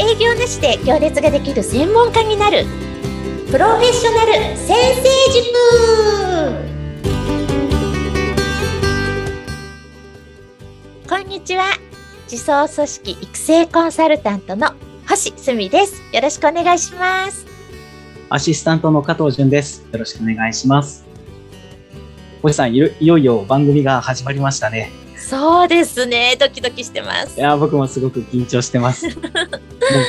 営業なしで行列ができる専門家になる。プロフェッショナル先生塾。こんにちは。自走組織育成コンサルタントの星澄です。よろしくお願いします。アシスタントの加藤純です。よろしくお願いします。星さんいよいよ番組が始まりましたね。そうですね。ドキドキしてます。いや、僕もすごく緊張してます。もう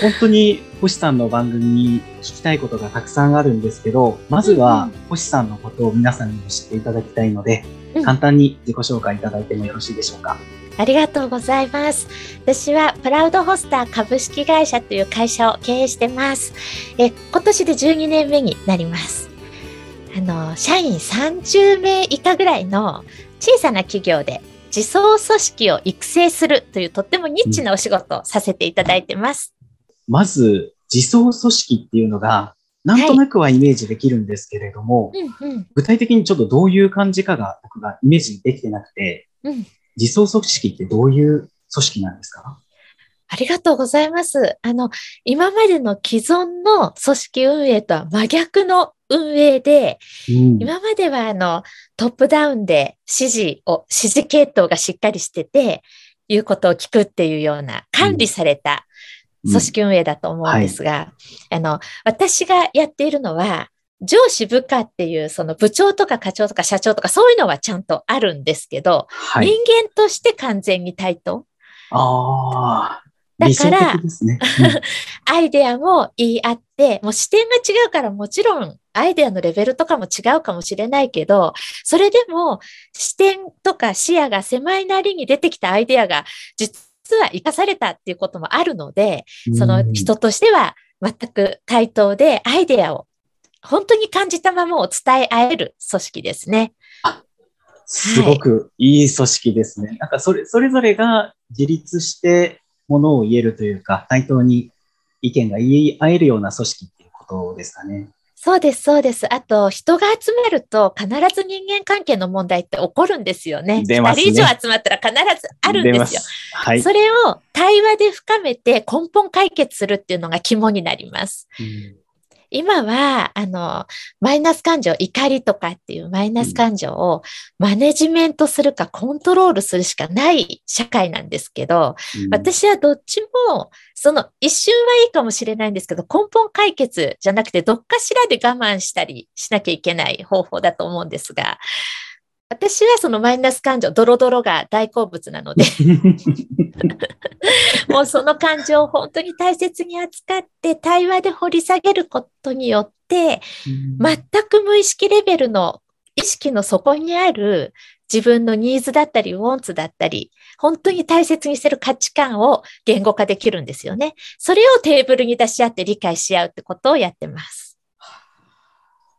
本当に星さんの番組に聞きたいことがたくさんあるんですけど、まずは星さんのことを皆さんにも知っていただきたいので、うん、簡単に自己紹介いただいてもよろしいでしょうか。ありがとうございます。私はプラウドホスター株式会社という会社を経営してます。え今年で12年目になります。あの、社員30名以下ぐらいの小さな企業で自走組織を育成するというとってもニッチなお仕事をさせていただいてます。まず、自走組織っていうのが、なんとなくはイメージできるんですけれども、はいうんうん、具体的にちょっとどういう感じかが僕がイメージできてなくて、うん、自走組織ってどういう組織なんですかありがとうございます。あの、今までの既存の組織運営とは真逆の運営で、うん、今まではあの、トップダウンで指示を、指示系統がしっかりしてて、いうことを聞くっていうような管理された組織運営だと思うんですが、うんはい、あの、私がやっているのは、上司部下っていうその部長とか課長とか社長とかそういうのはちゃんとあるんですけど、はい、人間として完全に対等。だから、ねうん、アイデアも言い合って、もう視点が違うからもちろんアイデアのレベルとかも違うかもしれないけど、それでも視点とか視野が狭いなりに出てきたアイデアが実は生かされたっていうこともあるので、その人としては全く対等でアイデアを本当に感じたままを伝え合える組織ですね。すごくいい組織ですね。はい、なんかそれ、それぞれが自立してものを言えるというか、対等に意見が言い合えるような組織っていうことですかね。そうです、そうです。あと、人が集まると必ず人間関係の問題って起こるんですよね。出ますね。人以上集まったら必ずあるんですよ。はい。それを対話で深めて根本解決するっていうのが肝になります。うん今は、あの、マイナス感情、怒りとかっていうマイナス感情をマネジメントするかコントロールするしかない社会なんですけど、うん、私はどっちも、その一瞬はいいかもしれないんですけど、根本解決じゃなくて、どっかしらで我慢したりしなきゃいけない方法だと思うんですが、私はそのマイナス感情、ドロドロが大好物なので もうその感情を本当に大切に扱って対話で掘り下げることによって、全く無意識レベルの意識の底にある自分のニーズだったり、ウォンツだったり、本当に大切にしてる価値観を言語化できるんですよね。それをテーブルに出し合って理解し合うってことをやってます。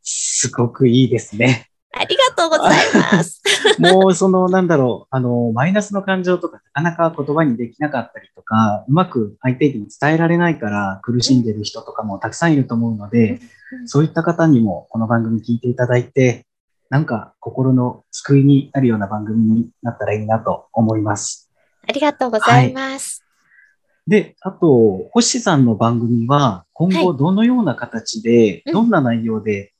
すごくいいですね。ありがとうございます。もうその、なんだろう、あの、マイナスの感情とかなかなか言葉にできなかったりとか、うまく相手に伝えられないから苦しんでる人とかもたくさんいると思うので、そういった方にもこの番組聞いていただいて、なんか心の救いになるような番組になったらいいなと思います。ありがとうございます。はい、で、あと、星さんの番組は今後どのような形で、どんな内容で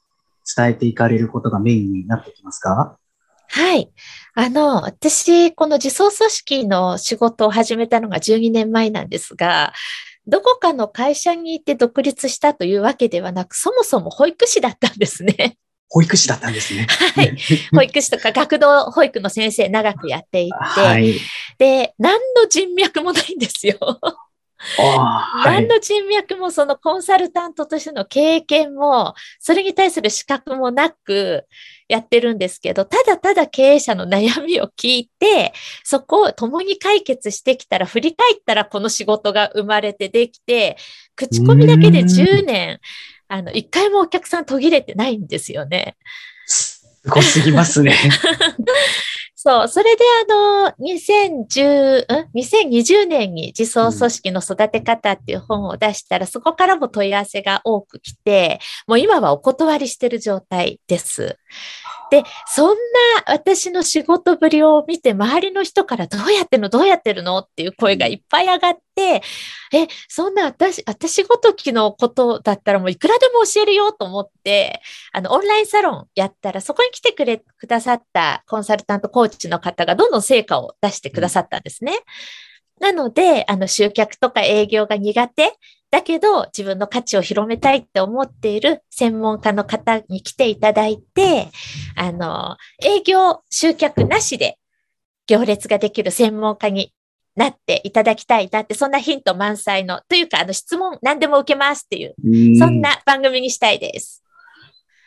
伝えていかれることがメインになってきますか？はい。あの、私、この自走組織の仕事を始めたのが12年前なんですが、どこかの会社にいて独立したというわけではなく、そもそも保育士だったんですね。保育士だったんですね。はい。保育士とか学童保育の先生長くやっていて、はい、で、何の人脈もないんですよ。何の人脈もそのコンサルタントとしての経験も、それに対する資格もなくやってるんですけど、ただただ経営者の悩みを聞いて、そこを共に解決してきたら、振り返ったらこの仕事が生まれてできて、口コミだけで10年、あの、一回もお客さん途切れてないんですよね。すごすぎますね。そう。それであの、2010、ん ?2020 年に自走組織の育て方っていう本を出したら、そこからも問い合わせが多く来て、もう今はお断りしてる状態です。で、そんな私の仕事ぶりを見て、周りの人からどうやってるの？どうやってるの？っていう声がいっぱい上がって、て、え、そんな私、私ごときのことだったらもういくらでも教えるよと思って、あの、オンラインサロンやったら、そこに来てくれ、くださったコンサルタントコーチの方がどんどん成果を出してくださったんですね。なので、あの、集客とか営業が苦手だけど、自分の価値を広めたいって思っている専門家の方に来ていただいて、あの、営業集客なしで行列ができる専門家になっていただきたいなって、そんなヒント満載の、というか、あの、質問何でも受けますっていう、そんな番組にしたいです。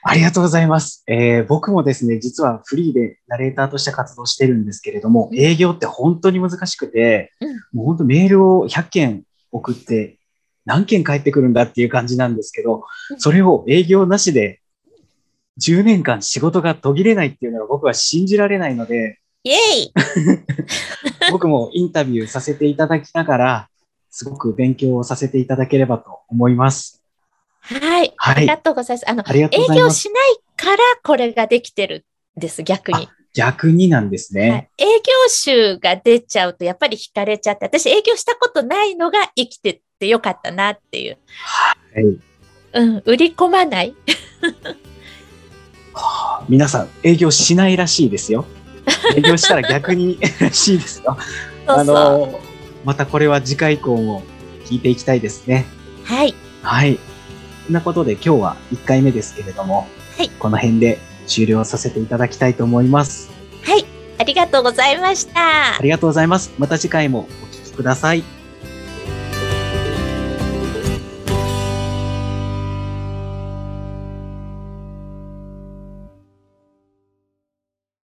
ありがとうございます。えー、僕もですね、実はフリーでナレーターとして活動してるんですけれども、営業って本当に難しくて、うん、もう本当メールを100件送って何件返ってくるんだっていう感じなんですけど、それを営業なしで10年間仕事が途切れないっていうのが僕は信じられないので、イェイ 僕もインタビューさせていただきながら、すごく勉強をさせていただければと思います。はい。はい、ありがとうございます。あの、営業しないからこれができてるんです、逆に。逆になんですね、はい、営業集が出ちゃうとやっぱり惹かれちゃって、私営業したことないのが生きててよかったなっていう。はい。うん、売り込まない はあ、皆さん営業しないらしいですよ。営業したら逆に らしいですよ。あの、またこれは次回以降も聞いていきたいですね。はい。はい。そんなことで今日は1回目ですけれども、はい、この辺で終了させていただきたいと思います。はい。ありがとうございました。ありがとうございます。また次回もお聞きください。